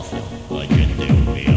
awful like it do me.